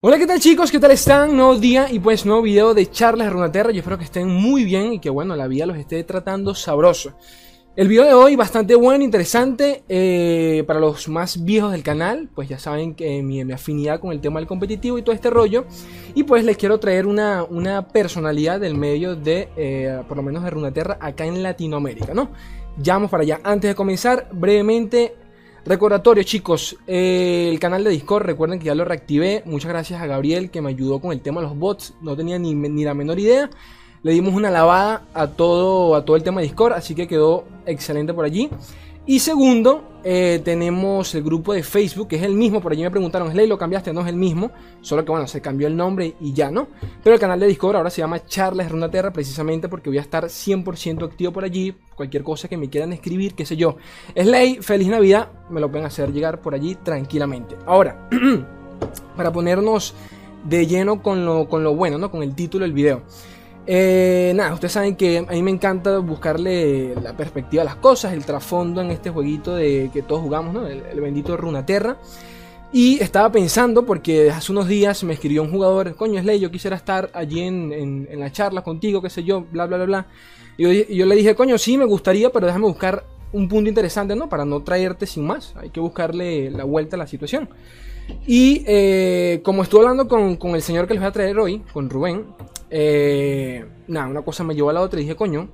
Hola, ¿qué tal chicos? ¿Qué tal están? Nuevo día y pues nuevo video de charlas de Runaterra. Yo espero que estén muy bien y que bueno, la vida los esté tratando sabroso. El video de hoy bastante bueno, interesante eh, para los más viejos del canal, pues ya saben que mi, afinidad con el tema del competitivo y todo este rollo. Y pues les quiero traer una, una personalidad del medio de, eh, por lo menos de Runaterra, acá en Latinoamérica, ¿no? Ya vamos para allá. Antes de comenzar, brevemente, recordatorio chicos, eh, el canal de Discord, recuerden que ya lo reactivé. Muchas gracias a Gabriel que me ayudó con el tema de los bots, no tenía ni, la menor idea le dimos una lavada a todo, a todo el tema de Discord, así que quedó excelente por allí. Y segundo, eh, tenemos el grupo de Facebook, que es el mismo. Por allí me preguntaron, Slay, ¿lo cambiaste? No es el mismo. Solo que, bueno, se cambió el nombre y ya, ¿no? Pero el canal de Discord ahora se llama Charlas Terra, precisamente porque voy a estar 100% activo por allí. Cualquier cosa que me quieran escribir, qué sé yo. Slay, feliz Navidad. Me lo pueden hacer llegar por allí tranquilamente. Ahora, para ponernos de lleno con lo, con lo bueno, ¿no? Con el título del video. Eh, nada, ustedes saben que a mí me encanta buscarle la perspectiva a las cosas, el trasfondo en este jueguito de que todos jugamos, ¿no? El, bendito Runaterra. Y estaba pensando, porque hace unos días me escribió un jugador, coño Slay, yo quisiera estar allí en, la charla contigo, qué sé yo, bla, bla, bla, bla. Y yo, le dije, coño, sí, me gustaría, pero déjame buscar un punto interesante, ¿no? Para no traerte sin más. Hay que buscarle la vuelta a la situación. Y eh, como estuve hablando con, con, el señor que les voy a traer hoy, con Rubén, eh, nada, una cosa me llevó a la otra y dije, coño,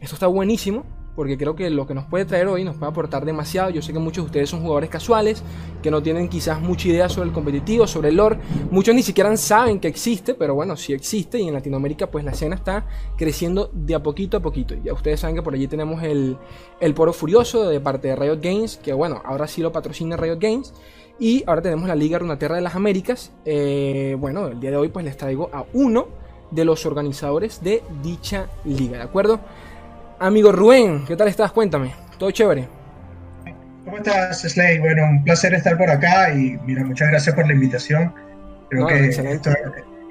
esto está buenísimo. Porque creo que lo que nos puede traer hoy nos puede aportar demasiado. Yo sé que muchos de ustedes son jugadores casuales, que no tienen quizás mucha idea sobre el competitivo, sobre el lore. Muchos ni siquiera saben que existe, pero bueno, sí existe. Y en Latinoamérica, pues la escena está creciendo de a poquito a poquito. Ya ustedes saben que por allí tenemos el, el Poro Furioso de parte de Riot Games, que bueno, ahora sí lo patrocina Riot Games. Y ahora tenemos la Liga Runaterra de las Américas. Eh, bueno, el día de hoy pues les traigo a uno de los organizadores de dicha liga, ¿de acuerdo? Amigo Rubén, ¿qué tal estás? Cuéntame, ¿todo chévere? ¿Cómo estás, Slay? Bueno, un placer estar por acá y mira, muchas gracias por la invitación. Creo que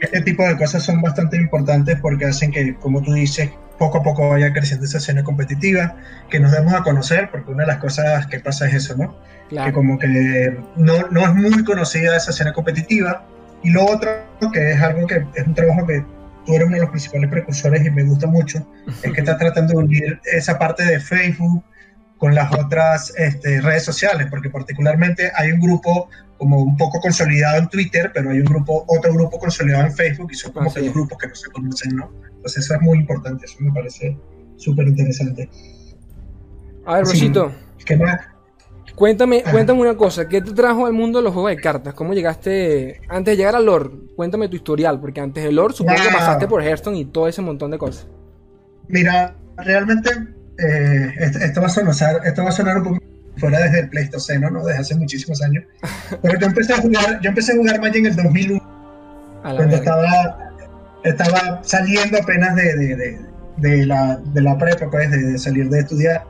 este tipo de cosas son bastante importantes porque hacen que, como tú dices, poco a poco vaya creciendo esa escena competitiva, que nos demos a conocer, porque una de las cosas que pasa es eso, ¿no? Que como que no, no es muy conocida esa escena competitiva. Y lo otro, que es algo que es un trabajo que tú eres uno de los principales precursores y me gusta mucho, es que estás tratando de unir esa parte de Facebook con las otras este, redes sociales, porque particularmente hay un grupo como un poco consolidado en Twitter, pero hay un grupo, otro grupo consolidado en Facebook y son como que dos grupos que no se conocen, ¿no? Entonces eso es muy importante, eso me parece súper interesante. A ver, Rosito. ¿Qué más? Cuéntame, cuéntame una cosa, ¿qué te trajo al mundo de los juegos de cartas? ¿Cómo llegaste, antes de llegar al Lord? Cuéntame tu historial, porque antes del Lord supongo que pasaste por Hearthstone y todo ese montón de cosas. Mira, realmente eh, esto, va a sonar, esto va a sonar un poco fuera desde el Pleistoceno, ¿no? Desde hace muchísimos años. Pero yo empecé a jugar, yo empecé a jugar Magic en el 2001, cuando estaba, estaba saliendo apenas de, de, la, de la prepa, pues, de salir de estudiar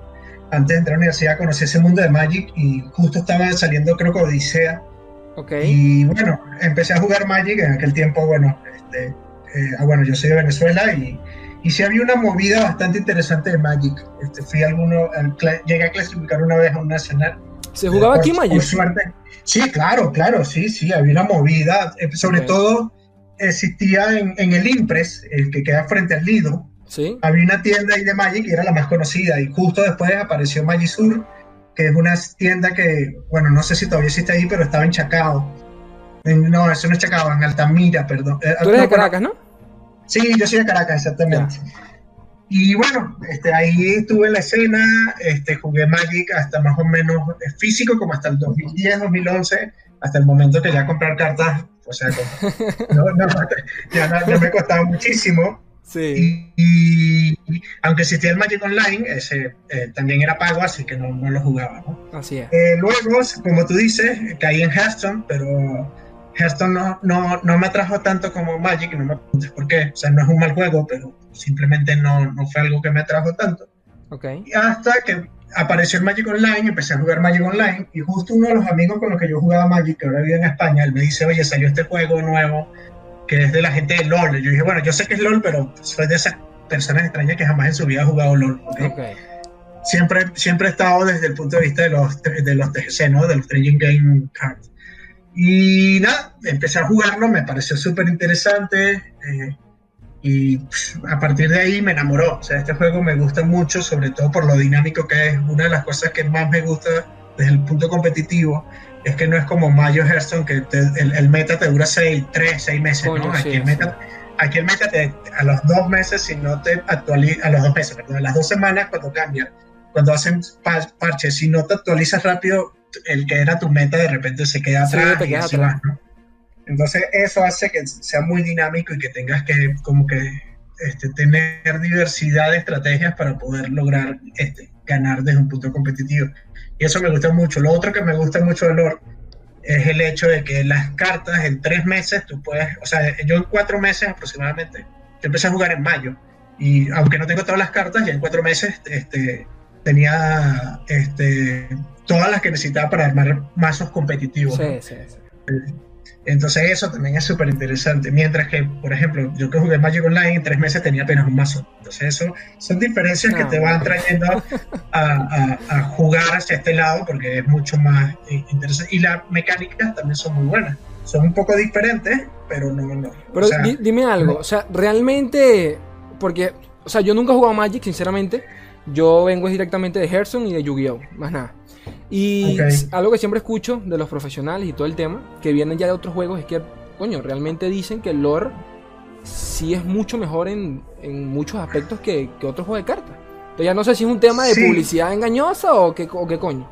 antes de entrar a la universidad conocí ese mundo de Magic y justo estaba saliendo creo que Odisea. Okay. Y bueno, empecé a jugar Magic en aquel tiempo, bueno, este, eh, ah, bueno, yo soy de Venezuela y, y sí había una movida bastante interesante de Magic. Este, fui alguno, llegué a clasificar una vez a un nacional. ¿Se jugaba aquí Magic? suerte. Sí, claro, claro, sí, sí, había una movida. Eh, sobre todo existía en, en, el Impres, el que queda frente al Lido, había una tienda ahí de Magic y era la más conocida y justo después apareció Magisur, que es una tienda que, bueno, no sé si todavía existe ahí, pero estaba en Chacao. no, eso no es Chacao, en Altamira, perdón. Eh, Tú eres de Caracas, ¿no? Sí, yo soy de Caracas, exactamente. Y bueno, este, ahí estuve en la escena, este, jugué Magic hasta más o menos eh, físico, como hasta el 2010, 2011, hasta el momento que ya comprar cartas, o sea, ya, ya me costaba muchísimo. Sí. Y, aunque existía el Magic Online, ese eh, también era pago, así que no, no lo jugaba. ¿no? Así es. Eh, luego, como tú dices, caí en Hearthstone, pero Hearthstone no, no, no, me atrajo tanto como Magic, no me preguntes por qué. O sea, no es un mal juego, pero simplemente no, no fue algo que me atrajo tanto. Okay. Y hasta que apareció el Magic Online, empecé a jugar Magic Online, y justo uno de los amigos con los que yo jugaba Magic, que ahora vive en España, él me dice, oye, salió este juego nuevo que es de la gente de LOL. Yo dije, bueno, yo sé que es LOL, pero soy de esas personas extrañas que jamás en su vida ha jugado LOL. siempre, siempre he estado desde el punto de vista de los, de los TGC, ¿no? De los Trading Game Cards. Y nada, empecé a jugarlo, me pareció súper interesante. Eh, y a partir de ahí me enamoró. O sea, este juego me gusta mucho, sobre todo por lo dinámico que es. Una de las cosas que más me gusta desde el punto competitivo es que no es como Mario Hearthstone, que el, meta te dura 6, 3, 6 meses, ¿no? aquí, el meta, aquí el meta te, a los dos meses, si no te actualiza, a los dos meses, perdón, a las dos semanas cuando cambia, cuando hacen parches, si no te actualizas rápido, el que era tu meta de repente se queda atrás y así va, ¿no? Entonces eso hace que sea muy dinámico y que tengas que como que este, tener diversidad de estrategias para poder lograr este, ganar desde un punto competitivo. Y eso me gusta mucho. Lo otro que me gusta mucho de Lord es el hecho de que las cartas en tres meses tú puedes, o sea, yo en cuatro meses aproximadamente, yo empecé a jugar en mayo y aunque no tengo todas las cartas, ya en cuatro meses este, tenía este, todas las que necesitaba para armar mazos competitivos. Sí, sí, sí. Eh, entonces eso también es súper interesante. Mientras que, por ejemplo, yo que jugué Magic Online en tres meses tenía apenas un mazo. Entonces eso son diferencias que te van trayendo a, jugar hacia este lado porque es mucho más interesante. Y las mecánicas también son muy buenas. Son un poco diferentes, pero no... no pero dime algo, o sea, realmente... Porque, o sea, yo nunca he jugado Magic, sinceramente. Yo vengo directamente de Hearthstone y de Yu-Gi-Oh! Más nada. Y algo que siempre escucho de los profesionales y todo el tema, que vienen ya de otros juegos, es que, coño, realmente dicen que el lore sí es mucho mejor en, muchos aspectos que, otros juegos de cartas. Entonces ya no sé si es un tema de publicidad engañosa o qué, o qué coño.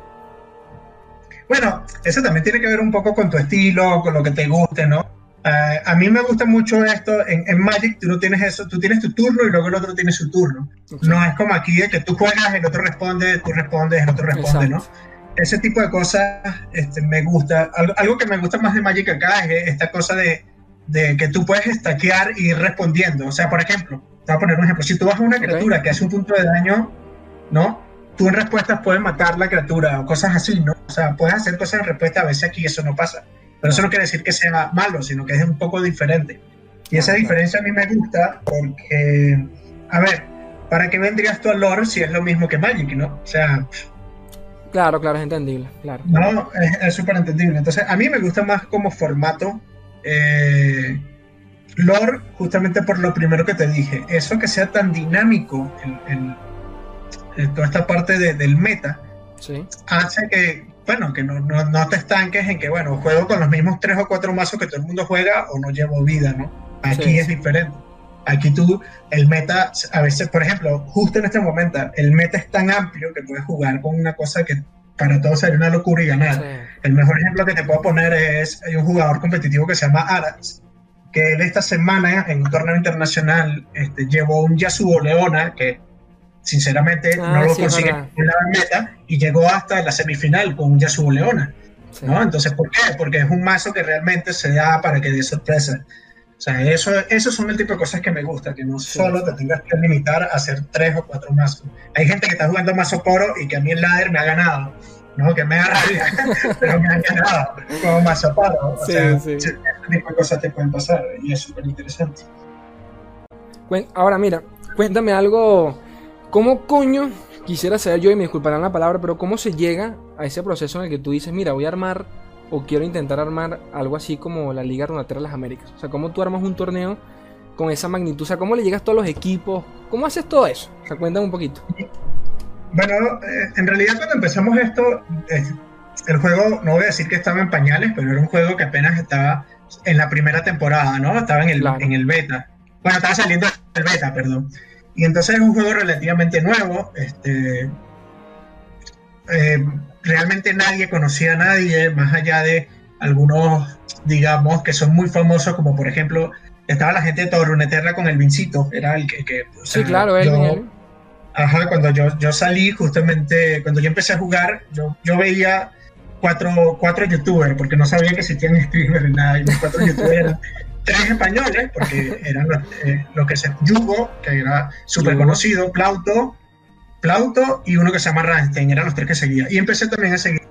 Bueno, eso también tiene que ver un poco con tu estilo, con lo que te guste, ¿no? Eh, a mí me gusta mucho esto. En, Magic tú no tienes eso, tú tienes tu turno y luego el otro tiene su turno. No es como aquí de que tú juegas, el otro responde, tú respondes, el otro responde, ¿no? Ese tipo de cosas este, me gusta. Algo, que me gusta más de Magic acá es esta cosa de, de que tú puedes estaquear y ir respondiendo. O sea, por ejemplo, te voy a poner un ejemplo. Si tú vas a una criatura que hace un punto de daño, ¿no? Tú en respuestas puedes matar la criatura o cosas así, ¿no? O sea, puedes hacer cosas en respuesta. A veces aquí eso no pasa. Pero eso no quiere decir que sea malo, sino que es un poco diferente. Y esa diferencia a mí me gusta porque, a ver, ¿para qué vendrías tú al lore si es lo mismo que Magic, no? O sea... Claro, claro, es entendible, claro. No, es súper entendible. Entonces, a mí me gusta más como formato eh, lore justamente por lo primero que te dije. Eso que sea tan dinámico en, toda esta parte del meta, hace que bueno, que no, no, te estanques en que, bueno, juego con los mismos tres o cuatro mazos que todo el mundo juega o no llevo vida, ¿no? Aquí es diferente. Aquí tú, el meta, a veces, por ejemplo, justo en este momento, el meta es tan amplio que puedes jugar con una cosa que para todos sería una locura y ganar. El mejor ejemplo que te puedo poner es, hay un jugador competitivo que se llama Arax, que él esta semana en un torneo internacional este, llevó un Yasuo Leona, que sinceramente ah, no lo consigue en la meta y llegó hasta la semifinal con Yasuo Leona. ¿no? Entonces, ¿por qué? Porque es un mazo que realmente se da para que dé sorpresa. O sea, eso, esos son el tipo de cosas que me gusta, que no solo te tengas que limitar a hacer tres o cuatro mazos. Hay gente que está jugando mazo poro y que a mí el ladder me ha ganado, ¿no? Que me da rabia, pero me ha ganado como mazo poro. O sea, ese tipo de cosas te pueden pasar y es súper interesante. Ahora, mira, cuéntame algo ¿Cómo coño quisiera saber yo, y me disculparán la palabra, pero cómo se llega a ese proceso en el que tú dices, mira, voy a armar o quiero intentar armar algo así como la Liga Runatera de las Américas? O sea, ¿cómo tú armas un torneo con esa magnitud? O sea, ¿cómo le llegas a todos los equipos? ¿Cómo haces todo eso? O sea, cuéntame un poquito. Bueno, eh, en realidad cuando empezamos esto, el juego, no voy a decir que estaba en pañales, pero era un juego que apenas estaba en la primera temporada, ¿no? Estaba en el, en el beta. Bueno, estaba saliendo el beta, perdón. Y entonces es un juego relativamente nuevo. Este, eh, realmente nadie conocía a nadie, más allá de algunos, digamos, que son muy famosos, como por ejemplo, estaba la gente de Toruneterra con el Vincito, era el que... sí, claro, él, Ajá, cuando yo, yo salí, justamente, cuando yo empecé a jugar, yo, yo veía cuatro, cuatro youtubers, porque no sabía que existían streamers ni nada, y los cuatro youtubers tres españoles, porque eran los, eh, que se. Yugo, que era súper conocido, Plauto, Plauto y uno que se llama Rammstein, eran los tres que seguía. Y empecé también a seguir.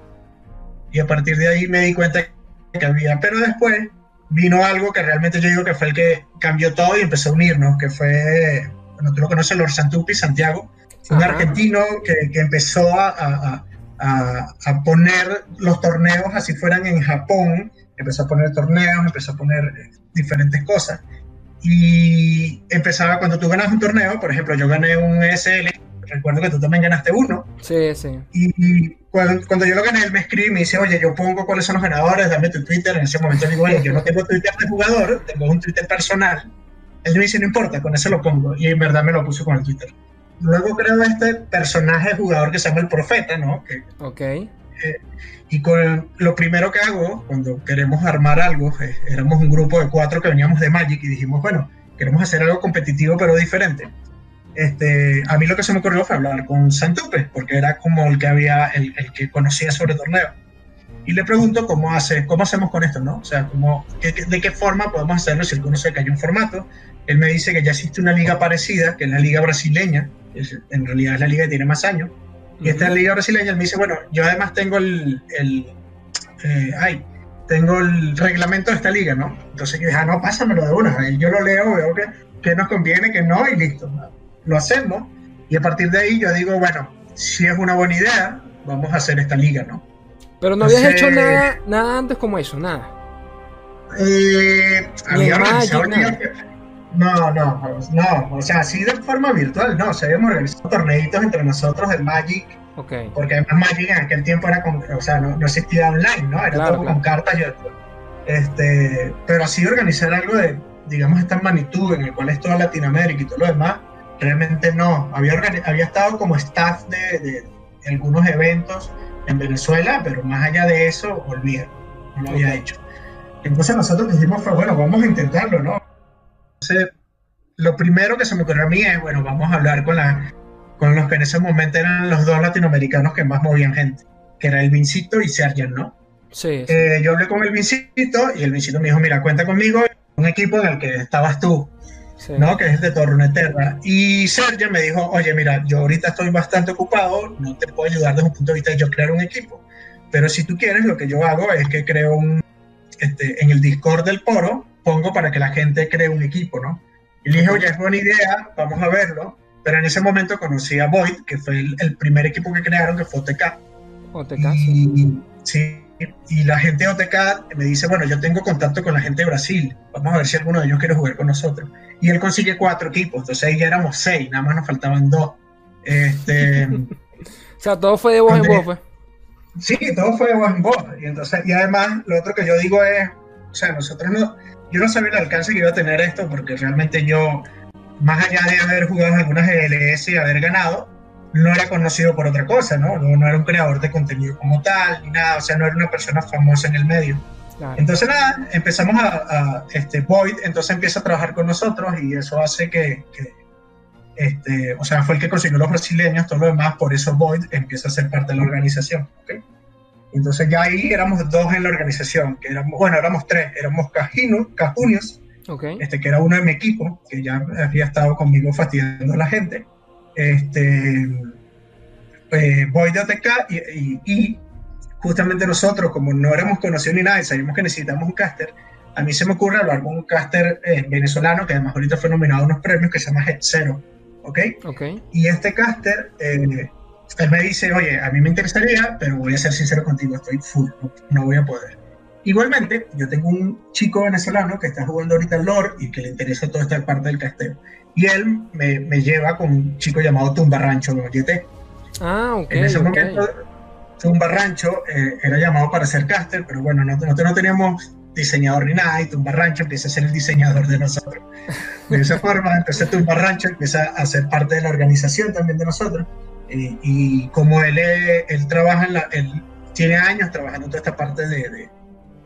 Y a partir de ahí me di cuenta que había. Pero después vino algo que realmente yo digo que fue el que cambió todo y empezó a unirnos, que fue. Bueno, tú lo conoces, Lord Santupi, Santiago. Un argentino que, que empezó a, a, a, poner los torneos así fueran en Japón, empezó a poner torneos, empezó a poner eh, diferentes cosas. Y empezaba cuando tú ganas un torneo, por ejemplo, yo gané un ESL, recuerdo que tú también ganaste uno. Sí, sí. Y, cuando, cuando, yo lo gané, él me escribe y me dice, oye, yo pongo cuáles son los ganadores, dame tu Twitter. En ese momento digo, oye, yo no tengo Twitter de jugador, tengo un Twitter personal. Él me dice, no importa, con eso lo pongo. Y en verdad me lo puso con el Twitter. Luego creo este personaje jugador que se llama el Profeta, ¿no? Que, ok. Eh, y con lo primero que hago cuando queremos armar algo, eh, éramos un grupo de cuatro que veníamos de Magic y dijimos, bueno, queremos hacer algo competitivo pero diferente. Este, a mí lo que se me ocurrió fue hablar con Santupe, porque era como el que había, el, que conocía sobre torneo. Y le pregunto cómo hace, cómo hacemos con esto, ¿no? O sea, cómo, de qué forma podemos hacerlo si él conoce que hay un formato. Él me dice que ya existe una liga parecida, que es la liga brasileña, en realidad es la liga que tiene más años, y esta liga brasileña, él me dice, bueno, yo además tengo el, el eh, ay, tengo el reglamento de esta liga, ¿no? Entonces yo dije, ah, no, pásamelo de una, yo lo leo, veo que, que nos conviene, que no, y listo, lo hacemos, y a partir de ahí yo digo, bueno, si es una buena idea, vamos a hacer esta liga, ¿no? Pero no habías hecho nada, nada antes como eso, nada. Eh, había organizado no, no, no, o sea, así de forma virtual, no, o sea, habíamos organizado torneitos entre nosotros de Magic, okay. porque además Magic en aquel tiempo era con, o sea, no, no existía online, ¿no? Era todo con cartas y este, pero así organizar algo de, digamos, esta magnitud en el cual es toda Latinoamérica y todo lo demás, realmente no, había, había estado como staff de, de, algunos eventos en Venezuela, pero más allá de eso, olvida, no lo había hecho. Entonces nosotros dijimos, fue, bueno, vamos a intentarlo, ¿no? Entonces, lo primero que se me ocurrió a mí es, bueno, vamos a hablar con, la, con los que en ese momento eran los dos latinoamericanos que más movían gente, que era el Vincito y Sergio, ¿no? Sí. Eh, yo hablé con el Vincito y el Vincito me dijo, mira, cuenta conmigo, un equipo en el que estabas tú, ¿no? Que es de Torneterra. Y Sergio me dijo, oye, mira, yo ahorita estoy bastante ocupado, no te puedo ayudar desde un punto de vista de yo crear un equipo. Pero si tú quieres, lo que yo hago es que creo un, este, en el Discord del Poro, pongo para que la gente cree un equipo, ¿no? Y le dije, oye, es buena idea, vamos a verlo. Pero en ese momento conocí a Void, que fue el, primer equipo que crearon, que fue OTK. OTK, y, sí. Y la gente de OTK me dice, bueno, yo tengo contacto con la gente de Brasil, vamos a ver si alguno de ellos quiere jugar con nosotros. Y él consigue cuatro equipos, entonces ahí ya éramos seis, nada más nos faltaban dos. Este, o sea, todo fue de voz en voz, pues. Sí, todo fue de voz en voz. Y, entonces, y además, lo otro que yo digo es, o sea, nosotros no, yo no sabía el alcance que iba a tener esto porque realmente yo, más allá de haber jugado en algunas GLS y haber ganado, no era conocido por otra cosa, ¿no? ¿no? era un creador de contenido como tal, ni nada, o sea, no era una persona famosa en el medio. Entonces, nada, empezamos a, este, Void, entonces empieza a trabajar con nosotros y eso hace que, este, o sea, fue el que consiguió los brasileños, todo lo demás, por eso Void empieza a ser parte de la organización. ¿okay? Entonces ya ahí éramos dos en la organización, que éramos, bueno, éramos tres, éramos Cajino, Cajunios, este, que era uno de mi equipo, que ya había estado conmigo fastidiando a la gente, este, eh, voy de OTK y, justamente nosotros, como no éramos conocidos ni nada y sabíamos que necesitamos un caster, a mí se me ocurre hablar con un caster eh, venezolano que además ahorita fue nominado a unos premios que se llama Head Zero, ¿ok? Y este caster... Eh, él me dice, oye, a mí me interesaría, pero voy a ser sincero contigo, estoy full, no, voy a poder. Igualmente, yo tengo un chico venezolano que está jugando ahorita al lore y que le interesa toda esta parte del casteo. Y él me, me lleva con un chico llamado Tumba Rancho, GT. Ah, ok. En ese momento, Tumba Rancho eh, era llamado para ser caster, pero bueno, no, no, no teníamos diseñador ni nada, y Tumba Rancho empieza a ser el diseñador de nosotros. De esa forma, entonces Tumba Rancho empieza a ser parte de la organización también de nosotros. Eh, y como él, él trabaja en la, él tiene años trabajando en toda esta parte de,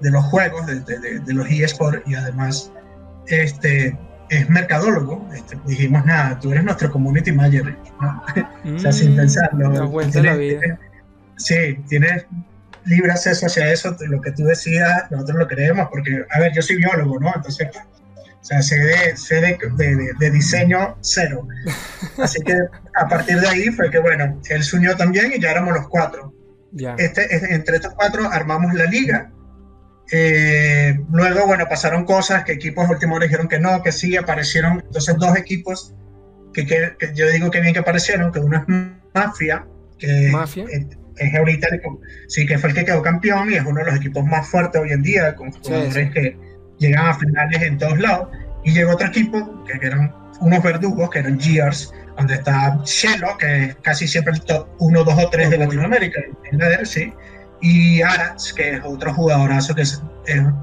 de, los juegos, de, de, los eSports y además este, es mercadólogo, este, dijimos, nada, tú eres nuestro community manager, o sea, sin mm, pensarlo. sí, tienes libre acceso hacia eso, lo que tú decidas, nosotros lo creemos, porque, a ver, yo soy biólogo, ¿no? Entonces, o sea, sé de, de, diseño cero. Así que a partir de ahí fue que, bueno, él se unió también y ya éramos los cuatro. Este, este, entre estos cuatro armamos la liga. Eh, luego, bueno, pasaron cosas que equipos últimos dijeron que no, que sí, aparecieron entonces dos equipos que, que, yo digo que bien que aparecieron, que uno es Mafia, que Mafia. Es, ahorita, sí, que fue el que quedó campeón y es uno de los equipos más fuertes hoy en día, con jugadores que llegan a finales en todos lados. Y llegó otro equipo, que, eran unos verdugos, que eran Gears, donde está Shelo, que es casi siempre el top 1, 2 o 3 de Latinoamérica, en sí y Arats, que es otro jugadorazo que es,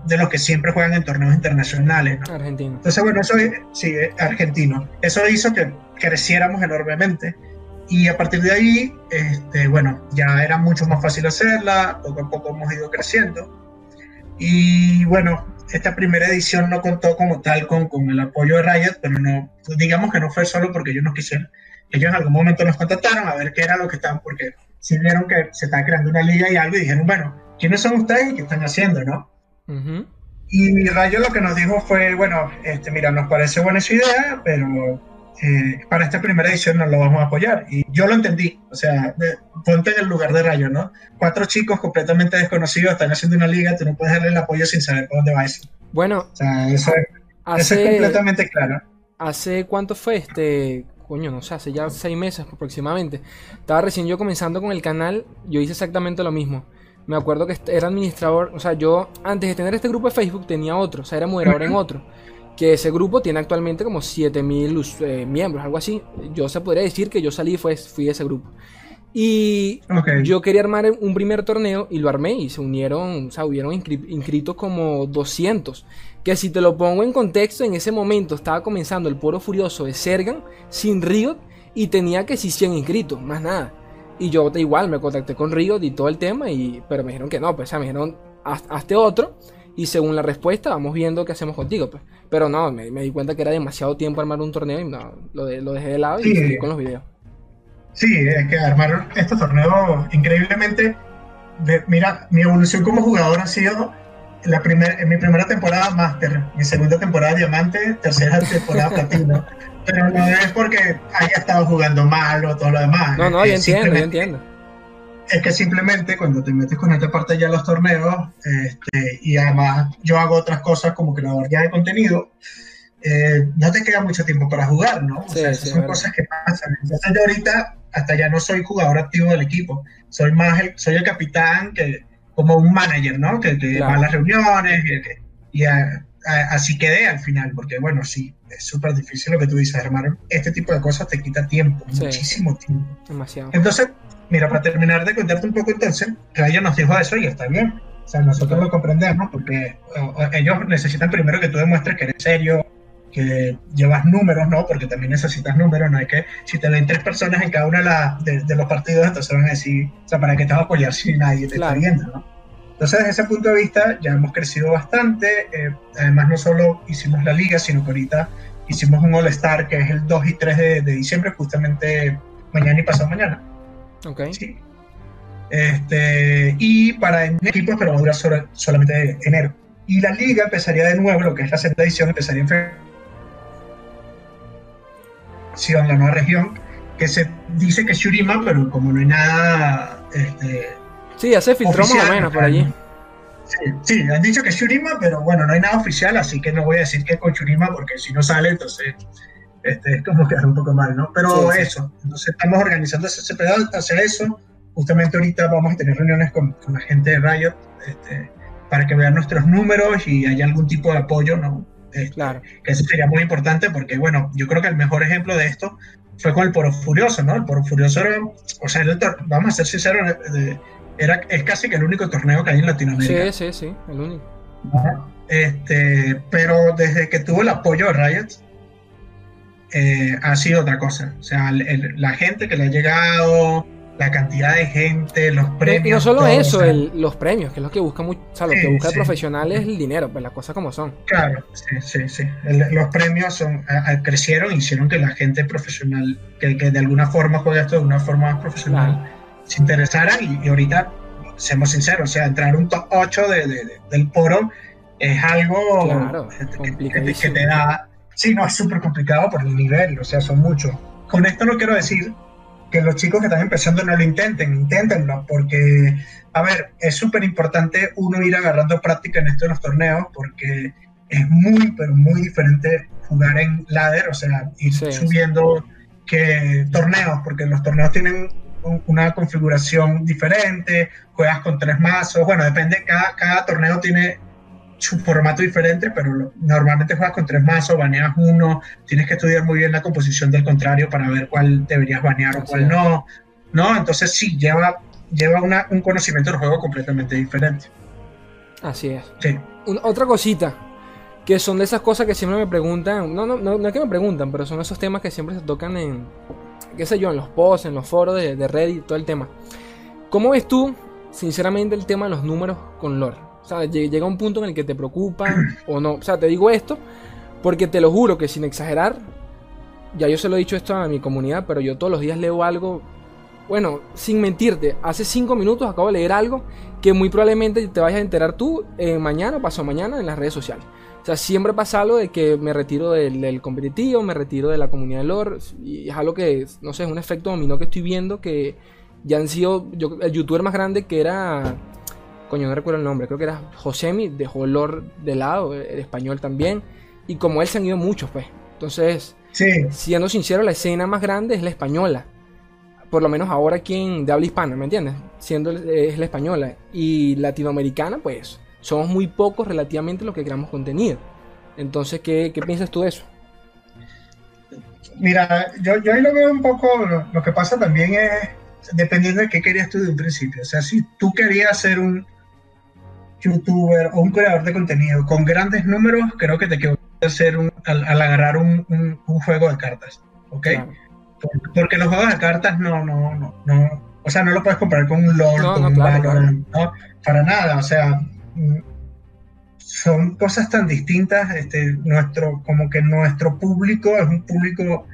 de los que siempre juegan en torneos internacionales. Argentino. Entonces, bueno, eso sí, argentino. Eso hizo que creciéramos enormemente. Y a partir de ahí, este, bueno, ya era mucho más fácil hacerla, poco a poco hemos ido creciendo. Y bueno, esta primera edición no contó como tal con, con el apoyo de Riot, pero no, digamos que no fue solo porque ellos nos quisieron. Ellos en algún momento nos contactaron a ver qué era lo que estaban, porque si vieron que se está creando una liga y algo y dijeron, bueno, ¿quiénes son ustedes y qué están haciendo, no? Y Rayo lo que nos dijo fue, bueno, este, mira, nos parece buena esa idea, pero eh, para esta primera edición no lo vamos a apoyar. Y yo lo entendí, o sea, ponte en el lugar de Rayo, ¿no? Cuatro chicos completamente desconocidos están haciendo una liga, tú no puedes darle el apoyo sin saber por dónde va eso. Bueno, o sea, eso, es completamente claro. ¿Hace cuánto fue este? Coño, no sé, hace ya seis meses aproximadamente. Estaba recién yo comenzando con el canal, yo hice exactamente lo mismo. Me acuerdo que era administrador, o sea, yo antes de tener este grupo de Facebook tenía otro, o sea, era moderador en otro. Que ese grupo tiene actualmente como 7000 eh, miembros, algo así. Yo se podría decir que yo salí fue, fui de ese grupo. Y yo quería armar un primer torneo y lo armé y se unieron, o sea, hubieron inscritos como 200 que si te lo pongo en contexto, en ese momento estaba comenzando el Poro Furioso de Sergan sin Riot y tenía que si 100 inscritos, más nada. Y yo igual me contacté con Riot y todo el tema, y, pero me dijeron que no, pues o sea, me dijeron, hazte otro y según la respuesta vamos viendo qué hacemos contigo. Pues. Pero no, me, di cuenta que era demasiado tiempo armar un torneo y no, lo, lo dejé de lado y seguí con los videos. Sí, es que armar este torneo increíblemente, mira, mi evolución como jugador ha sido la en mi primera temporada Master, mi segunda temporada Diamante, tercera temporada Platino. Pero no es porque haya estado jugando mal o todo lo demás. No, no, yo entiendo, yo entiendo. Es que simplemente cuando te metes con esta parte ya los torneos, este, y además yo hago otras cosas como creador ya de contenido, eh, no te queda mucho tiempo para jugar, ¿no? O sea, esas son cosas que pasan. Entonces yo ahorita hasta ya no soy jugador activo del equipo, soy más el, soy el capitán que como un manager, ¿no? Que, va a las reuniones y, así quedé al final, porque bueno, sí, es súper difícil lo que tú dices, hermano. Este tipo de cosas te quita tiempo, muchísimo tiempo. Demasiado. Entonces, mira, para terminar de contarte un poco entonces, Rayo nos dijo eso y está bien. O sea, nosotros lo comprendemos porque ellos necesitan primero que tú demuestres que eres serio, que llevas números, ¿no? Porque también necesitas números, no hay que, si te ven tres personas en cada uno de, de, los partidos, entonces van a decir, o sea, ¿para qué te vas a apoyar si nadie te está viendo, ¿no? Entonces, desde ese punto de vista, ya hemos crecido bastante. Eh, además, no solo hicimos la liga, sino que ahorita hicimos un All-Star que es el 2 y 3 de, diciembre, justamente mañana y pasado mañana. Ok. Sí. Este, y para equipos, pero va a durar solamente enero. Y la liga empezaría de nuevo, lo que es la segunda edición, empezaría en febrero la nueva región, que se dice que es Shurima, pero como no hay nada... Este, sí, ya se filtró más o menos por allí. Sí, han dicho que es Shurima, pero bueno, no hay nada oficial, así que no voy a decir que es con Shurima, porque si no sale, entonces este, es como quedar un poco mal, ¿no? Pero eso, entonces estamos organizando ese pedal hacia eso. Justamente ahorita vamos a tener reuniones con, la gente de Riot este, para que vean nuestros números y haya algún tipo de apoyo, ¿no? Este, claro. Que eso sería muy importante porque, bueno, yo creo que el mejor ejemplo de esto fue con el Poro Furioso, ¿no? El Poro Furioso era, o sea, vamos a ser sinceros, era, es casi que el único torneo que hay en Latinoamérica. Sí, sí, sí, el único. Este, pero desde que tuvo el apoyo de Riot, eh, ha sido otra cosa. O sea, la gente que le ha llegado, la cantidad de gente, los premios. Y no solo eso, los premios, que es lo que busca mucho, o sea, lo que busca el profesional es el dinero, pues las cosas como son. Claro, sí, sí, sí. los premios son, crecieron y hicieron que la gente profesional, que, de alguna forma juega esto de una forma más profesional, se interesara y, ahorita, seamos sinceros, o sea, entrar un top 8 de, del poro es algo claro, que, que, te da... Sí, no, es súper complicado por el nivel, o sea, son muchos. Con esto no quiero decir que los chicos que están empezando no lo intenten, inténtenlo, porque, a ver, es súper importante uno ir agarrando práctica en estos los torneos, porque es muy, pero muy diferente jugar en ladder, o sea, ir subiendo que torneos, porque los torneos tienen una configuración diferente, juegas con tres mazos, bueno, depende, cada, cada torneo tiene su formato diferente, pero normalmente juegas con tres mazos, baneas uno, tienes que estudiar muy bien la composición del contrario para ver cuál deberías banear o cuál no, ¿no? Entonces sí, lleva, lleva un conocimiento del juego completamente diferente. Así es. Sí. otra cosita, que son de esas cosas que siempre me preguntan, no, no, no, no es que me preguntan, pero son esos temas que siempre se tocan en, qué sé yo, en los posts, en los foros de, de Reddit, todo el tema. ¿Cómo ves tú, sinceramente, el tema de los números con lore? O sea, llega un punto en el que te preocupa o no. O sea, te digo esto porque te lo juro que sin exagerar, ya yo se lo he dicho esto a mi comunidad, pero yo todos los días leo algo. Bueno, sin mentirte, hace cinco minutos acabo de leer algo que muy probablemente te vayas a enterar tú mañana o pasado mañana en las redes sociales. O sea, siempre pasa algo de que me retiro del, competitivo, me retiro de la comunidad de lore. Y es algo que, no sé, es un efecto dominó que estoy viendo que ya han sido. Yo, el youtuber más grande que era coño, no recuerdo el nombre, creo que era Josemi, dejó el lore de lado, el español también, y como él se han ido muchos, pues. Entonces, siendo sincero, la escena más grande es la española. Por lo menos ahora aquí en, de habla hispana, ¿me entiendes? Siendo es la española. Y latinoamericana, pues, somos muy pocos relativamente los que creamos contenido. Entonces, ¿qué, piensas tú de eso? Mira, yo, yo ahí lo veo un poco, lo, que pasa también es, dependiendo de qué querías tú de un principio. O sea, si tú querías ser un, youtuber o un creador de contenido con grandes números, creo que te quedó hacer un, al, agarrar un, un, juego de cartas, ¿ok? Porque los juegos de cartas no, no, no, no, o sea, no lo puedes comprar con un LOL, con un Valorant, ¿no? Para nada, o sea, mm, son cosas tan distintas, este, nuestro, como que nuestro público es un público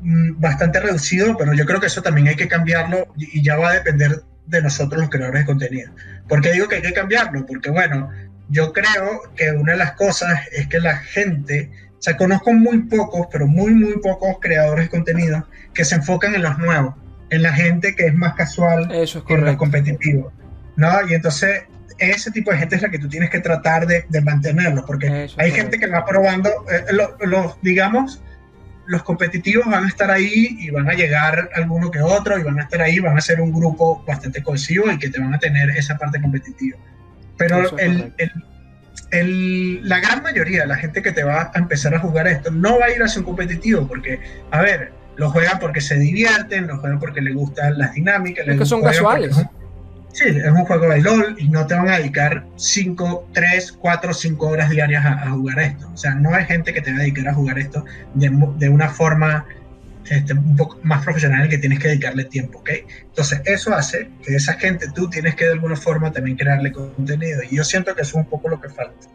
mm, bastante reducido, pero yo creo que eso también hay que cambiarlo y ya va a depender de nosotros los creadores de contenido. ¿Por qué digo que hay que cambiarlo? Porque bueno, yo creo que una de las cosas es que la gente, o sea, conozco muy pocos, pero muy, muy pocos creadores de contenido que se enfocan en los nuevos, en la gente que es más casual Eso es que en los competitivos, ¿no? Y entonces ese tipo de gente es la que tú tienes que tratar de, de mantenerlo, porque hay gente que va probando, eh, los, digamos, los competitivos van a estar ahí y van a llegar alguno que otro y van a estar ahí, van a ser un grupo bastante cohesivo y que te van a tener esa parte competitiva. Pero el, el, la gran mayoría de la gente que te va a empezar a jugar esto no va a ir a ser competitivo porque, a ver, lo juegan porque se divierten, lo juegan porque les gustan las dinámicas. Es que son casuales. Sí, es un juego de LOL y no te van a dedicar 5, 3, 4, 5 horas diarias a, jugar esto. O sea, no hay gente que te va a dedicar a jugar esto de, de una forma este, un poco más profesional que tienes que dedicarle tiempo, ¿ok? Entonces, eso hace que esa gente tú tienes que de alguna forma también crearle contenido. Y yo siento que eso es un poco lo que falta.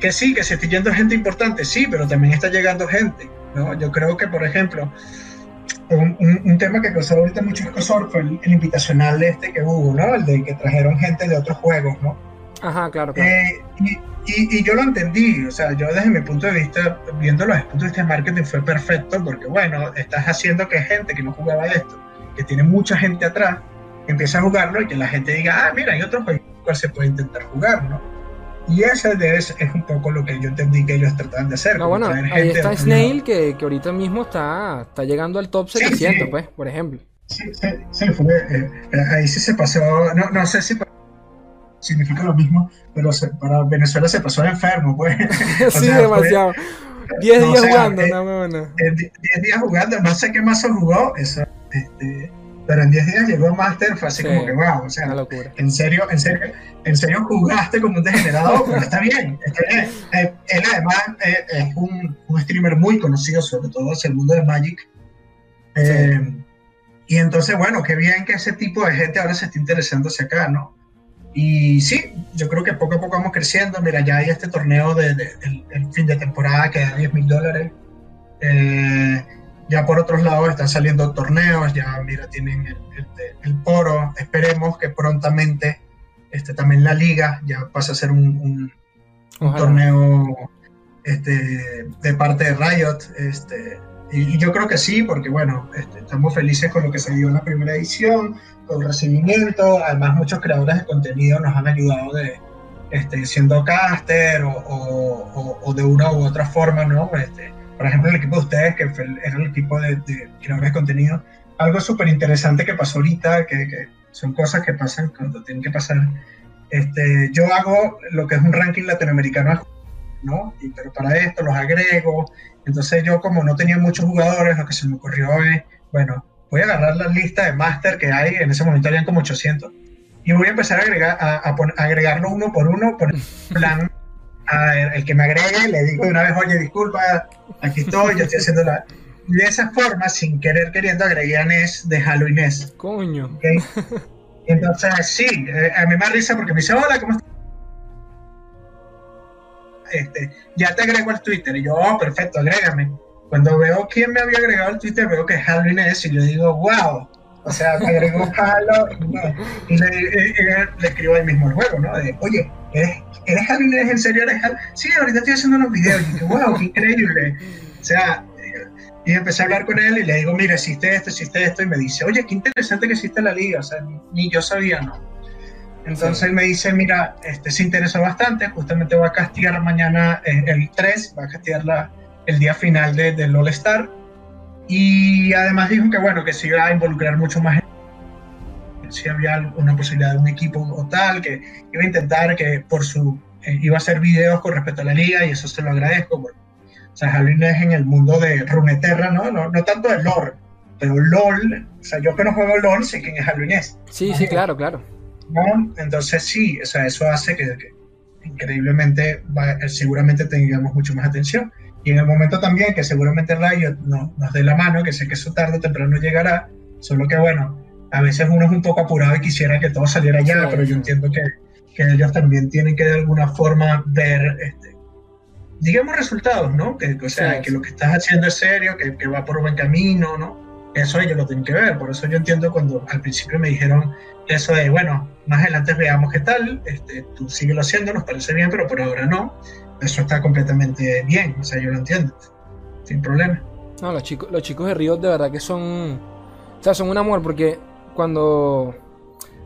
Que sí, que se está yendo gente importante, sí, pero también está llegando gente, ¿no? Yo creo que, por ejemplo, un, tema que causó ahorita mucho escosor fue el, invitacional este que hubo, ¿no? El de que trajeron gente de otros juegos, ¿no? Ajá, claro, claro. Eh, y, y, yo lo entendí, o sea, yo desde mi punto de vista, viéndolo desde el punto de vista de marketing, fue perfecto porque, bueno, estás haciendo que gente que no jugaba esto, que tiene mucha gente atrás, empiece a jugarlo y que la gente diga, ah, mira, hay otros juegos cual se puede intentar jugar, ¿no? Y ese es, es, un poco lo que yo entendí que ellos trataban de hacer. No, bueno, ahí está Snail, que, que, ahorita mismo está, está llegando al top 700, pues, por ejemplo. Sí, sí, sí fue, eh, eh, ahí sí se pasó, no, no sé si significa lo mismo, pero para Venezuela se pasó enfermo, pues. sí, demasiado. 10 días jugando, eh, no, no. 10 días jugando, no sé qué más se jugó, eso, este, pero en 10 días llegó Master, fue así como que wow, o sea, una locura. en serio, en serio, en serio jugaste como un degenerado, pero está bien, está bien. Eh, él además eh, es un, un, streamer muy conocido, sobre todo en el mundo de Magic. Eh, y entonces, bueno, qué bien que ese tipo de gente ahora se esté interesándose acá, ¿no? Y sí, yo creo que poco a poco vamos creciendo. Mira, ya hay este torneo de, del fin de temporada que da 10 mil dólares. Eh, ya por otros lados están saliendo torneos, ya mira, tienen el, el, poro, esperemos que prontamente este, también la liga ya pase a ser un, un, torneo este, de parte de Riot. Este, y, yo creo que sí, porque bueno, este, estamos felices con lo que se dio en la primera edición, con el recibimiento, además muchos creadores de contenido nos han ayudado de, este, siendo caster o, o, o de una u otra forma, ¿no? Este, por ejemplo, el equipo de ustedes, que era el equipo de, creadores de contenido, algo súper interesante que pasó ahorita, que, que, son cosas que pasan cuando tienen que pasar. Este, yo hago lo que es un ranking latinoamericano, ¿no? Y, pero para esto los agrego. Entonces yo como no tenía muchos jugadores, lo que se me ocurrió es, bueno, voy a agarrar la lista de máster que hay, en ese momento habían como 800, y voy a empezar a, agregar, a, a, agregarlo uno por uno, por plan, a el que me agregue, le digo de una vez, oye, disculpa, aquí estoy, yo estoy haciendo la... Y de esa forma, sin querer queriendo, agregué a Ness de Halloween Ness. Coño. Entonces, sí, eh, a mí me da risa porque me dice, hola, ¿cómo estás? Este, ya te agrego al Twitter. Y yo, oh, perfecto, agrégame. Cuando veo quién me había agregado al Twitter, veo que es Halloween S y yo digo, wow. O sea, me agregó Halo y, le, escribo ahí mismo el juego, ¿no? De, oye, ¿eres, ¿eres Halloween ¿En serio eres? Sí, ahorita estoy haciendo unos videos. Y dije, wow, qué increíble. O sea, y empecé a hablar con él y le digo, mira, existe esto, existe esto. Y me dice, oye, qué interesante que existe la liga. O sea, ni yo sabía, ¿no? Entonces él me dice, mira, este se interesó bastante, justamente va a castigar mañana eh, el 3, va a castigar la, el día final de, del All Star. Y además dijo que bueno, que se iba a involucrar mucho más si había una posibilidad de un equipo o tal, que iba a intentar que por su eh, iba a hacer videos con respecto a la liga y eso se lo agradezco. o sea, Halloween es en el mundo de Runeterra, ¿no? ¿no? No tanto de lore, pero LOL, o sea, yo que no juego LOL sé quién es Halloween es. Sí, sí, claro, claro. ¿no? Entonces sí, o sea, eso hace que, increíblemente seguramente tengamos mucho más atención. Y en el momento también que seguramente Riot no, nos dé la mano, que sé que eso tarde o temprano llegará, solo que bueno, a veces uno es un poco apurado y quisiera que todo saliera ya, pero yo entiendo que, que, ellos también tienen que de alguna forma ver, este, digamos, resultados, ¿no? Que, o sea, que lo que estás haciendo es serio, que, que va por buen camino, ¿no? Eso ellos lo tienen que ver, por eso yo entiendo cuando al principio me dijeron eso de, bueno, más adelante veamos qué tal, este, tú síguelo haciendo, nos parece bien, pero por ahora no eso está completamente bien, o sea, yo lo entiendo, sin problema. No, los chicos, los chicos de Río de verdad que son, o sea, son un amor porque cuando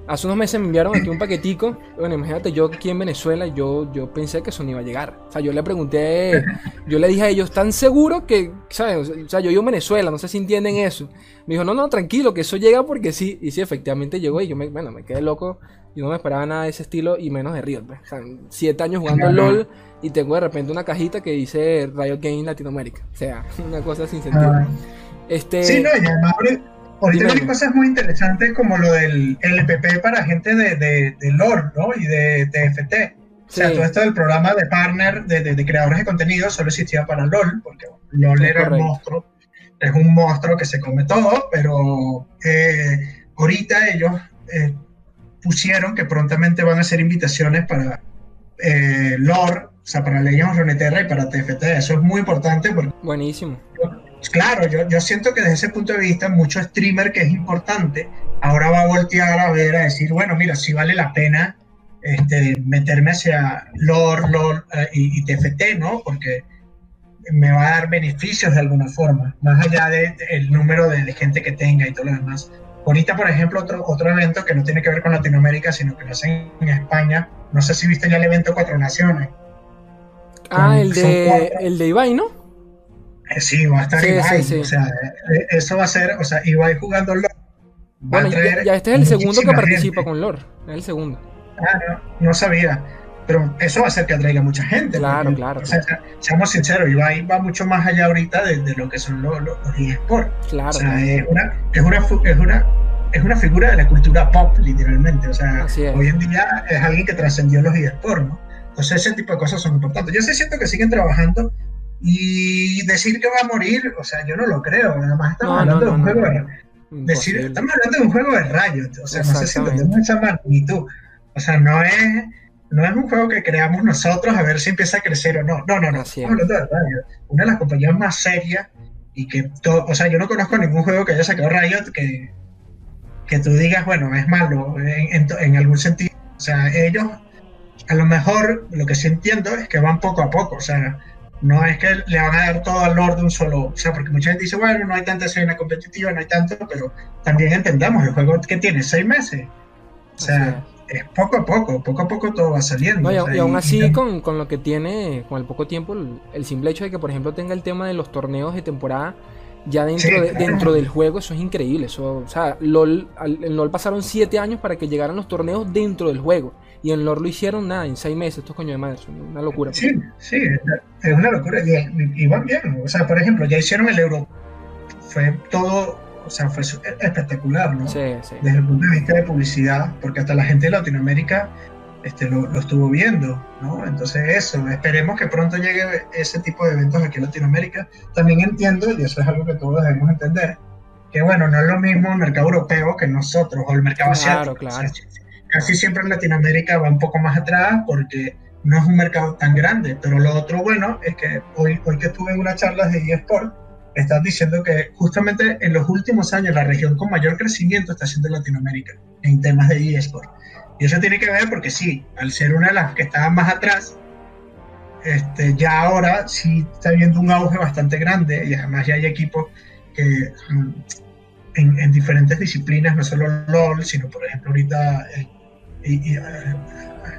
hace unos meses me enviaron aquí un paquetico, bueno, imagínate yo aquí en Venezuela, yo, yo pensé que eso no iba a llegar, o sea, yo le pregunté, yo le dije a ellos, ¿tan seguro que, sabes? O sea, yo vivo en Venezuela, no sé si entienden eso. Me dijo, no, no, tranquilo, que eso llega porque sí, y sí, efectivamente llegó y yo me, bueno, me quedé loco, yo no me esperaba nada de ese estilo y menos de Riot, pues. o sea, siete años jugando LOL y tengo de repente una cajita que dice Riot Games Latinoamérica. O sea, una cosa sin sentido. Este... Sí, no, y además ahorita hay cosas muy interesantes como lo del LPP para gente de, de, de LOR, ¿no? Y de TFT. O sea, todo esto del programa de partner de, de, creadores de contenido solo existía para LOL, porque LOL era un monstruo, es un monstruo que se come todo, pero eh, ahorita ellos eh, pusieron que prontamente van a hacer invitaciones para eh, LOR o sea, para Legends of Runeterra y para TFT. Eso es muy importante porque... Buenísimo. Claro, yo, yo siento que desde ese punto de vista, mucho streamer que es importante, ahora va a voltear a ver, a decir, bueno, mira, si vale la pena este, meterme hacia LOR, LOR eh, y, TFT, ¿no? Porque me va a dar beneficios de alguna forma, más allá del número de, gente que tenga y todo lo demás. Ahorita, por ejemplo, otro, otro evento que no tiene que ver con Latinoamérica, sino que lo hacen en España, no sé si viste ya el evento Cuatro Naciones, Ah, el de, el de Ibai, ¿no? Eh, sí, va a estar Ibai. O sea, eh, eso va a ser, o sea, Ibai jugando LOR. Bueno, ya, este es el segundo que participa con LOR. Es el segundo. Ah, no, no sabía. Pero eso va a hacer que atraiga mucha gente. Claro, claro. seamos sinceros, Ibai va mucho más allá ahorita de, lo que son los, los, eSports. Claro. O sea, es una, es una, es una es una figura de la cultura pop, literalmente. O sea, hoy en día es alguien que trascendió los eSports, ¿no? Entonces ese tipo de cosas son importantes. Yo sí siento que siguen trabajando y decir que va a morir, o sea, yo no lo creo. Además estamos hablando de un juego de... Decir, estamos hablando de un juego de rayos, o sea, no sé si entendemos esa magnitud. O sea, no es, no es un juego que creamos nosotros a ver si empieza a crecer o no. No, no, no. Estamos hablando de Riot. Una de las compañías más serias y que todo, o sea, yo no conozco ningún juego que haya sacado Riot que, que tú digas, bueno, es malo en, en algún sentido. O sea, ellos a lo mejor lo que sí entiendo es que van poco a poco, o sea, no es que le van a dar todo al Lord de un solo, o sea, porque mucha gente dice, bueno, no hay tanta escena competitiva, no hay tanto, pero también entendamos, el juego que tiene seis meses, o sea, es poco a poco, poco a poco todo va saliendo. y, aún así, con, con, lo que tiene, con el poco tiempo, el, simple hecho de que, por ejemplo, tenga el tema de los torneos de temporada ya dentro, dentro del juego, eso es increíble. Eso, o sea, LOL, en LOL pasaron 7 años para que llegaran los torneos dentro del juego. Y en LOL lo hicieron nada, en 6 meses, estos coño de madre, es una locura. Sí, sí, es una locura. Y, van bien. O sea, por ejemplo, ya hicieron el Euro. Fue todo o sea, fue espectacular, ¿no? Sí, sí. Desde el punto de vista de publicidad, porque hasta la gente de Latinoamérica este, lo, estuvo viendo, ¿no? Entonces eso, esperemos que pronto llegue ese tipo de eventos aquí en Latinoamérica. También entiendo, y eso es algo que todos debemos entender, que bueno, no es lo mismo el mercado europeo que nosotros, o el mercado claro, Claro. Casi siempre en Latinoamérica va un poco más atrás porque no es un mercado tan grande, pero lo otro bueno es que hoy, hoy que estuve en una charla de eSport, estás diciendo que justamente en los últimos años la región con mayor crecimiento está siendo Latinoamérica en temas de eSport. Y eso tiene que ver porque sí, al ser una de las que estaban más atrás, este, ya ahora sí está habiendo un auge bastante grande y además ya hay equipos que mm, en, diferentes disciplinas, no solo LOL, sino por ejemplo ahorita, eh, y, eh,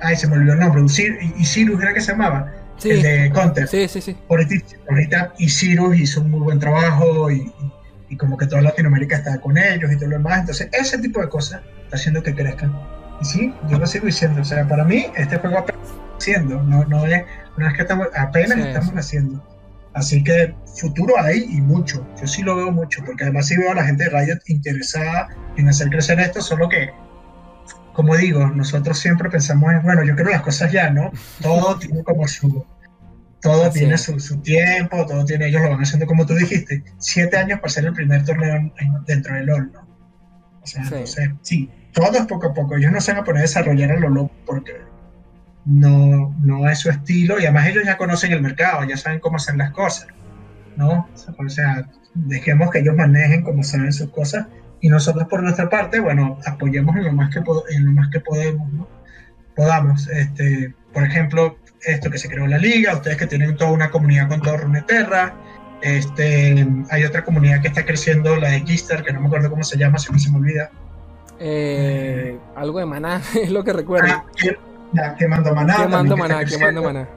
ay, se me olvidó el nombre, y, Sirus era que se llamaba, el de Counter. Sí, sí, sí. Ahorita, y Cyrus hizo un muy buen trabajo y, y, como que toda Latinoamérica está con ellos y todo lo demás. Entonces, ese tipo de cosas está haciendo que crezcan. Y sí, yo lo sigo diciendo. O sea, para mí, este juego apenas haciendo. No, no, es, no es que estamos, apenas estamos haciendo. Así que futuro hay y mucho. Yo sí lo veo mucho, porque además sí veo a la gente de Riot interesada en hacer crecer esto, solo que como digo, nosotros siempre pensamos en, bueno, yo quiero las cosas ya, ¿no? Todo tiene como su, todo tiene su, tiempo, todo tiene, ellos lo van haciendo como tú dijiste, siete años para ser el primer torneo dentro del LOL, ¿no? O sea, sí. Entonces, sí, todo es poco a poco, ellos no se van a poner a desarrollar el LOL porque no, no es su estilo y además ellos ya conocen el mercado, ya saben cómo hacer las cosas, ¿no? O sea, dejemos que ellos manejen como saben sus cosas y nosotros por nuestra parte, bueno, apoyemos en lo más que, en lo más que podemos, ¿no? podamos. Este, por ejemplo, esto que se creó la liga, ustedes que tienen toda una comunidad con todo Runeterra, este, hay otra comunidad que está creciendo, la de Gistar, que no me acuerdo cómo se llama, si me se me olvida. Eh, algo de maná, es lo que recuerdo. Ah, ya, quemando maná. Quemando maná, quemando maná.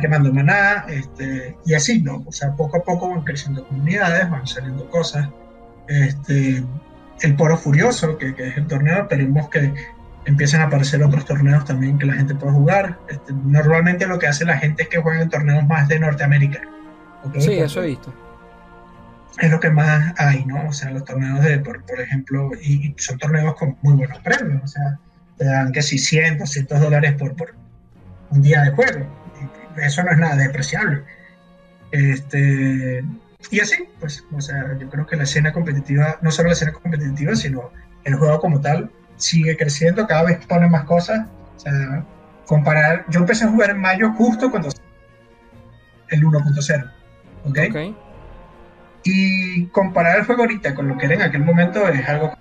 quemando maná, este, y así, ¿no? O sea, poco a poco van creciendo comunidades, van saliendo cosas este, el Poro Furioso, que, es el torneo, esperemos que empiecen a aparecer otros torneos también que la gente pueda jugar. Este, normalmente lo que hace la gente es que juega en torneos más de Norteamérica. Sí, eso he visto. Es lo que más hay, ¿no? O sea, los torneos de, por, ejemplo, y, son torneos con muy buenos premios, o sea, te dan que si 100, 200 dólares por, por un día de juego. eso no es nada despreciable. Este, y así, pues, o sea, yo creo que la escena competitiva, no solo la escena competitiva, sino el juego como tal, sigue creciendo, cada vez pone más cosas. O sea, comparar, yo empecé a jugar en mayo justo cuando el 1.0, ¿ok? Y comparar el juego ahorita con lo que era en aquel momento es algo,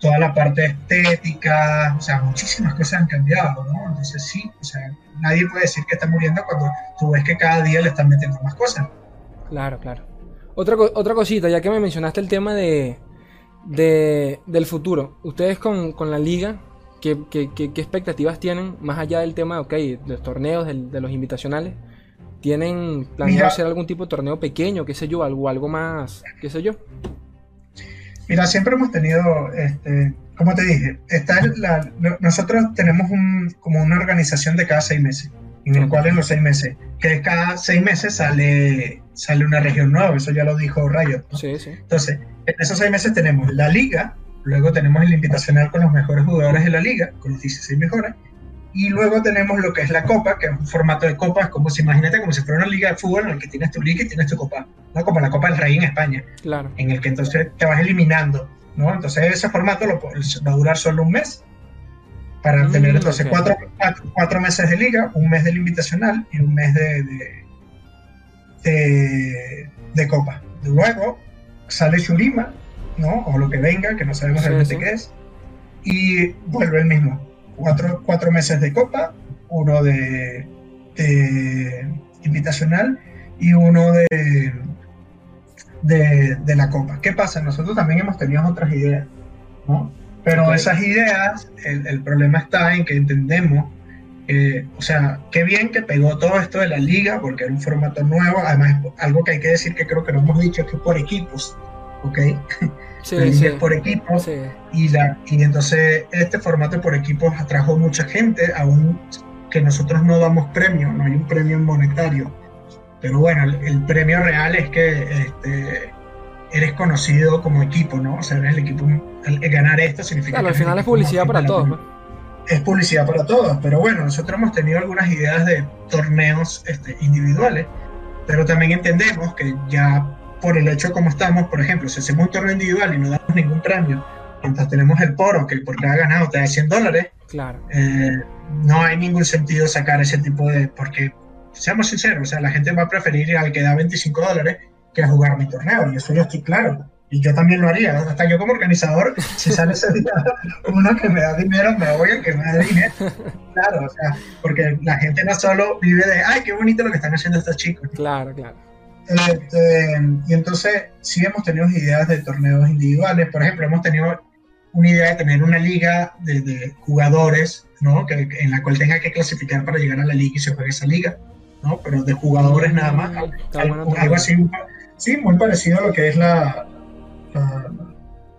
toda la parte estética, o sea, muchísimas cosas han cambiado, ¿no? Entonces sí, o sea, nadie puede decir que está muriendo cuando tú ves que cada día le están metiendo más cosas. Claro, claro. Otra, otra cosita, ya que me mencionaste el tema de, del futuro. Ustedes con, la liga, ¿qué, expectativas tienen más allá del tema ok, de los torneos, de, los invitacionales? ¿Tienen planeado hacer algún tipo de torneo pequeño, qué sé yo, algo, algo más, qué sé yo? Mira, siempre hemos tenido, este, como te dije, está nosotros tenemos un, como una organización de cada seis meses en el cual en los seis meses, que cada seis meses sale, sale una región nueva, eso ya lo dijo Riot. Sí, sí. Entonces, en esos seis meses tenemos la liga, luego tenemos el invitacional con los mejores jugadores de la liga, con los 16 mejores, y luego tenemos lo que es la copa, que es un formato de copa, es como si imagínate como si fuera una liga de fútbol en el que tienes tu liga y tienes tu copa, ¿no? Como la Copa del Rey en España, claro. en el que entonces te vas eliminando, ¿no? Entonces ese formato lo, va a durar solo un mes para mm, tener entonces cuatro, cuatro, meses de liga, un mes del invitacional y un mes de, de, de, copa. Luego sale Shurima, ¿no? O lo que venga, que no sabemos realmente qué es, y vuelve el mismo. Cuatro, cuatro meses de copa, uno de, de invitacional y uno de, de, de, la copa. ¿Qué pasa? Nosotros también hemos tenido otras ideas, ¿no? Pero esas ideas, el, el, problema está en que entendemos, o sea, qué bien que pegó todo esto de la liga, porque era un formato nuevo, además algo que hay que decir que creo que no hemos dicho es que por equipos, ¿ok? Sí, sí. por equipos y, la, y entonces este formato por equipos atrajo mucha gente, aún que nosotros no damos premio, no hay un premio monetario. Pero bueno, el, premio real es que este, eres conocido como equipo, ¿no? O sea, eres el equipo. El, ganar esto significa. Claro, al final es publicidad para todos. Es publicidad para todos, pero bueno, nosotros hemos tenido algunas ideas de torneos este, individuales, pero también entendemos que ya por el hecho de cómo estamos, por ejemplo, si hacemos un torneo individual y no damos ningún premio, mientras tenemos el poro que por cada ganado te da 100 dólares, claro. Eh, no hay ningún sentido sacar ese tipo de... porque, seamos sinceros, o sea, la gente va a preferir ir al que da 25 dólares que a jugar mi torneo, y eso yo estoy claro. Y yo también lo haría, hasta yo como organizador, si sale ese día uno que me da dinero, me voy a que me da dinero. Claro, o sea, porque la gente no solo vive de, ay, qué bonito lo que están haciendo estos chicos. Claro, claro. Este, y entonces sí hemos tenido ideas de torneos individuales. Por ejemplo, hemos tenido una idea de tener una liga de, jugadores, ¿no? Que, en la cual tenga que clasificar para llegar a la liga y se juegue esa liga, ¿no? Pero de jugadores nada más. Mm, algo, así, sí, muy parecido a lo que es la,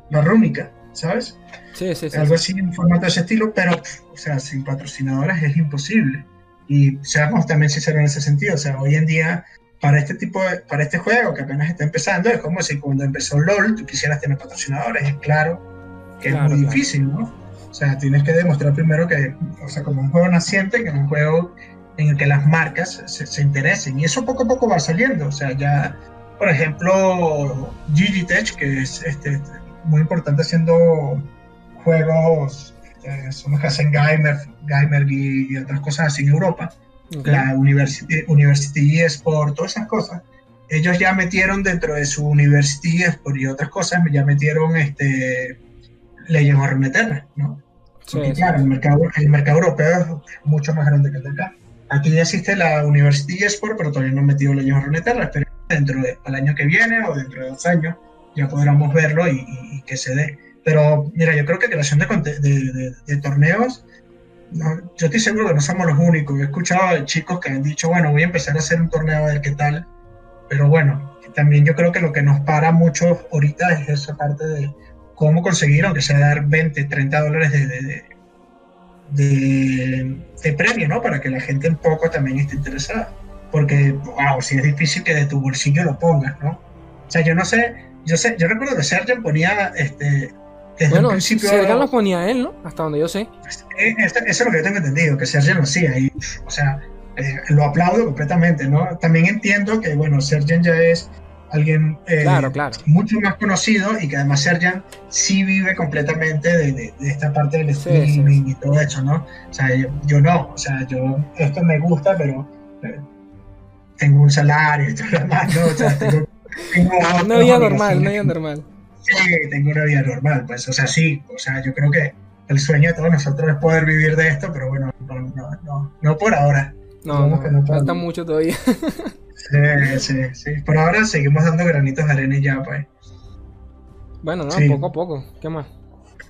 la, rúnica, ¿sabes? Sí, sí, sí. Algo así en formato de ese estilo, pero, o sea, sin patrocinadores es imposible. Y seamos también sinceros en ese sentido, o sea, hoy en día para este tipo de, para este juego que apenas está empezando, es como si cuando empezó LOL tú quisieras tener patrocinadores, es claro que es muy difícil, ¿no? O sea, tienes que demostrar primero que, o sea, como un juego naciente, que es un juego en el que las marcas se, interesen, y eso poco a poco va saliendo, o sea, ya, por ejemplo, Gigitech, que es este, muy importante haciendo juegos, este, son los que hacen Gamer, Gamer y otras cosas así en Europa, la University, University eSport, todas esas cosas, ellos ya metieron dentro de su University eSport y otras cosas, ya metieron este Legend of Runeterra, ¿no? Sí, claro, el mercado, el mercado europeo es mucho más grande que el de acá. Aquí ya existe la University eSport, pero todavía no han metido Legend of Runeterra. Espero dentro del año que viene o dentro de dos años ya podremos verlo y, que se dé. Pero mira, yo creo que creación de, de, de torneos yo estoy seguro que no somos los únicos. He escuchado de chicos que han dicho, bueno, voy a empezar a hacer un torneo a ver qué tal. Pero bueno, también yo creo que lo que nos para mucho ahorita es esa parte de cómo conseguir, aunque sea dar 20, 30 dólares de, de, de, premio, ¿no? Para que la gente un poco también esté interesada. Porque, wow, si es difícil que de tu bolsillo lo pongas, ¿no? O sea, yo no sé, yo sé, yo recuerdo que Sergio ponía este, bueno, principio, Sergan lo ponía él, ¿no? Hasta donde yo sé. Eh, eso, es lo que yo tengo entendido, que Sergio lo hacía. Y, o sea, eh, lo aplaudo completamente, ¿no? También entiendo que, bueno, Sergio ya es alguien eh, claro, claro. mucho más conocido y que además Sergio sí vive completamente de, de, esta parte del streaming y todo eso, ¿no? O sea, yo, no, o sea, yo esto me gusta, pero tengo un salario y todo lo demás, ¿no? O sea, tengo, una vida normal, una vida normal sí, tengo una vida normal, pues, o sea, sí, o sea, yo creo que el sueño de todos nosotros es poder vivir de esto, pero bueno, no, no, no, no por ahora. No, no, falta mucho todavía. sí, sí, sí. Por ahora seguimos dando granitos de arena y ya, pues. Bueno, no, poco a poco. ¿Qué más?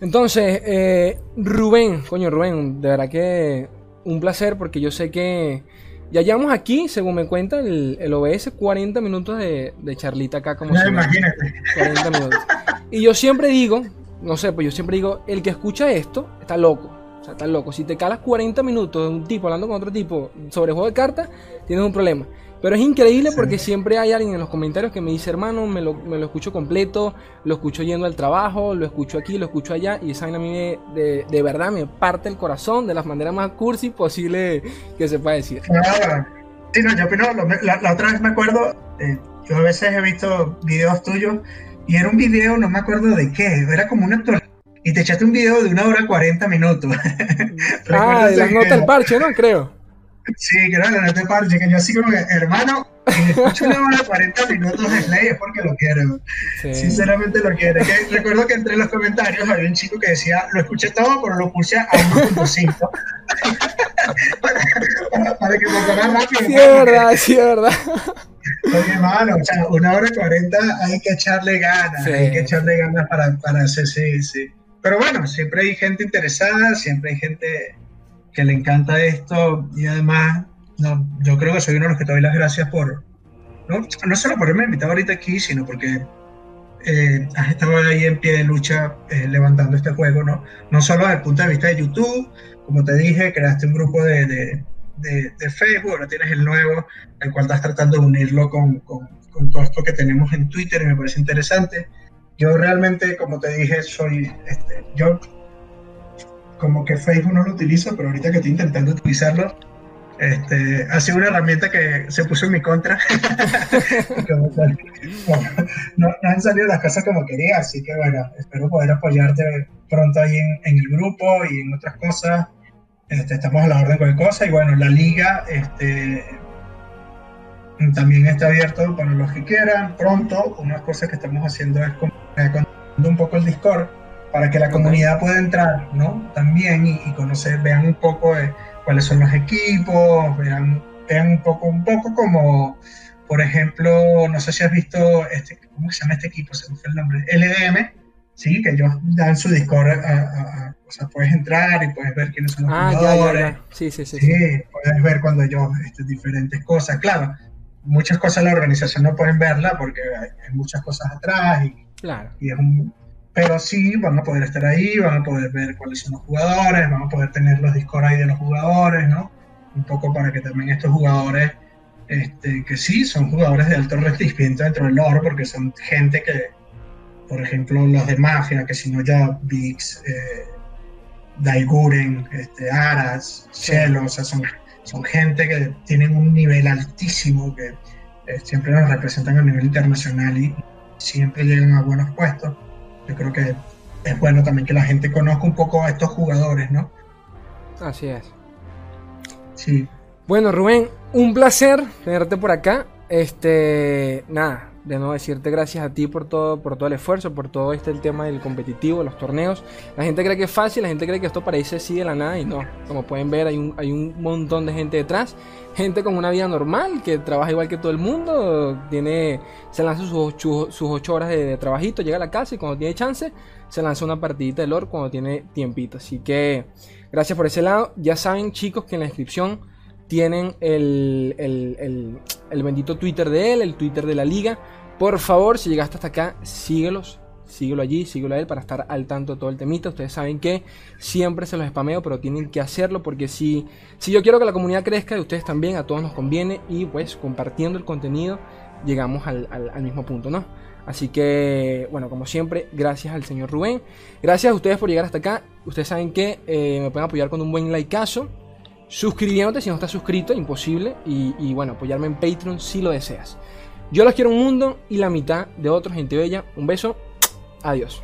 Entonces, eh, Rubén, coño, Rubén, de verdad que un placer porque yo sé que ya llevamos aquí, según me cuenta el, el OBS, 40 minutos de, de charlita acá. Como no, imagínate. 40 minutos. Y yo siempre digo, no sé, pues yo siempre digo, el que escucha esto está loco. O sea, está loco. Si te calas 40 minutos de un tipo hablando con otro tipo sobre juego de cartas, tienes un problema. Pero es increíble porque siempre hay alguien en los comentarios que me dice, hermano, me lo, me lo escucho completo, lo escucho yendo al trabajo, lo escucho aquí, lo escucho allá, y esa a mí de, de, verdad me parte el corazón de las maneras más cursi posible que se pueda decir. Sí, no, yo opino, la, la, otra vez me acuerdo, eh, yo a veces he visto videos tuyos y era un video, no me acuerdo de qué, era como una actualidad. Y te echaste un video de una hora 40 minutos. ah, de las notas del parche, ¿no? Creo. Sí, creo que la nota del parche, que yo así como que, hermano, si escucho una hora 40 minutos de Slay es porque lo quiero. Sinceramente lo quiero. recuerdo que entre los comentarios había un chico que decía, lo escuché todo, pero lo puse a 1.5. para, para, que me ponga rápido. Sí, es verdad, sí, es verdad. Oye, hermano, o sea, una hora cuarenta hay que echarle ganas, hay que echarle ganas para, para hacer, sí, sí. pero bueno, siempre hay gente interesada, siempre hay gente que le encanta esto y además no, yo creo que soy uno de los que te doy las gracias por, no, no solo por haberme invitado ahorita aquí, sino porque eh, has estado ahí en pie de lucha eh, levantando este juego, ¿no? No solo desde el punto de vista de YouTube, como te dije, creaste un grupo de, de, de, Facebook, ahora tienes el nuevo, el cual estás tratando de unirlo con, con, con, todo esto que tenemos en Twitter y me parece interesante. Yo realmente, como te dije, soy, este, yo como que Facebook no lo utilizo, pero ahorita que estoy intentando utilizarlo, este, ha sido una herramienta que se puso en mi contra. no, han salido las cosas como quería, así que bueno, espero poder apoyarte pronto ahí en, en el grupo y en otras cosas. Este, estamos a la orden de cualquier cosa y bueno, la liga este, también está abierto para los que quieran. Pronto, una cosa que estamos haciendo es un poco el Discord para que la comunidad pueda entrar, ¿no? También y, conocer, vean un poco de cuáles son los equipos, vean, vean un poco, un poco como, por ejemplo, no sé si has visto este, ¿cómo se llama este equipo? Se me fue el nombre, LDM, sí, que ellos dan su Discord, a, o sea, puedes entrar y puedes ver quiénes son los ah, jugadores. Ya, ya, Sí, sí, sí, sí, puedes ver cuando ellos este, diferentes cosas, claro. Muchas cosas la organización no pueden verla porque hay, muchas cosas atrás y, claro. y es un, pero sí van a poder estar ahí, van a poder ver cuáles son los jugadores, van a poder tener los Discord ahí de los jugadores, ¿no? Un poco para que también estos jugadores, este, que sí, son jugadores de alto rendimiento dentro del lore, porque son gente que, por ejemplo, los de Mafia, que si no ya Vix, eh, Daiguren, este, Aras, Shell, o sea, son, son gente que tienen un nivel altísimo, que eh, siempre nos representan a nivel internacional y siempre llegan a buenos puestos yo creo que es bueno también que la gente conozca un poco a estos jugadores, ¿no? Así es. Sí. Bueno, Rubén, un placer tenerte por acá. Este, nada, de nuevo decirte gracias a ti por todo, por todo el esfuerzo, por todo este el tema del competitivo, los torneos. La gente cree que es fácil, la gente cree que esto parece así de la nada y no. Como pueden ver, hay un, hay un montón de gente detrás. Gente con una vida normal, que trabaja igual que todo el mundo, tiene, se lanza sus, sus, ocho horas de, trabajito, llega a la casa y cuando tiene chance, se lanza una partidita de lore cuando tiene tiempito. Así que gracias por ese lado. Ya saben chicos que en la descripción tienen el, el, el, bendito Twitter de él, el Twitter de la liga. Por favor, si llegaste hasta acá, síguelos. Síguelo allí, síguelo a él para estar al tanto de todo el temita. Ustedes saben que siempre se los spameo, pero tienen que hacerlo porque si, si yo quiero que la comunidad crezca, y ustedes también, a todos nos conviene. Y pues compartiendo el contenido, llegamos al, al, mismo punto, ¿no? Así que, bueno, como siempre, gracias al señor Rubén. Gracias a ustedes por llegar hasta acá. Ustedes saben que eh, me pueden apoyar con un buen likeazo suscribiéndote si no estás suscrito, imposible. Y, bueno, apoyarme en Patreon si lo deseas. Yo los quiero un mundo y la mitad de otro, gente bella. Un beso. Adiós.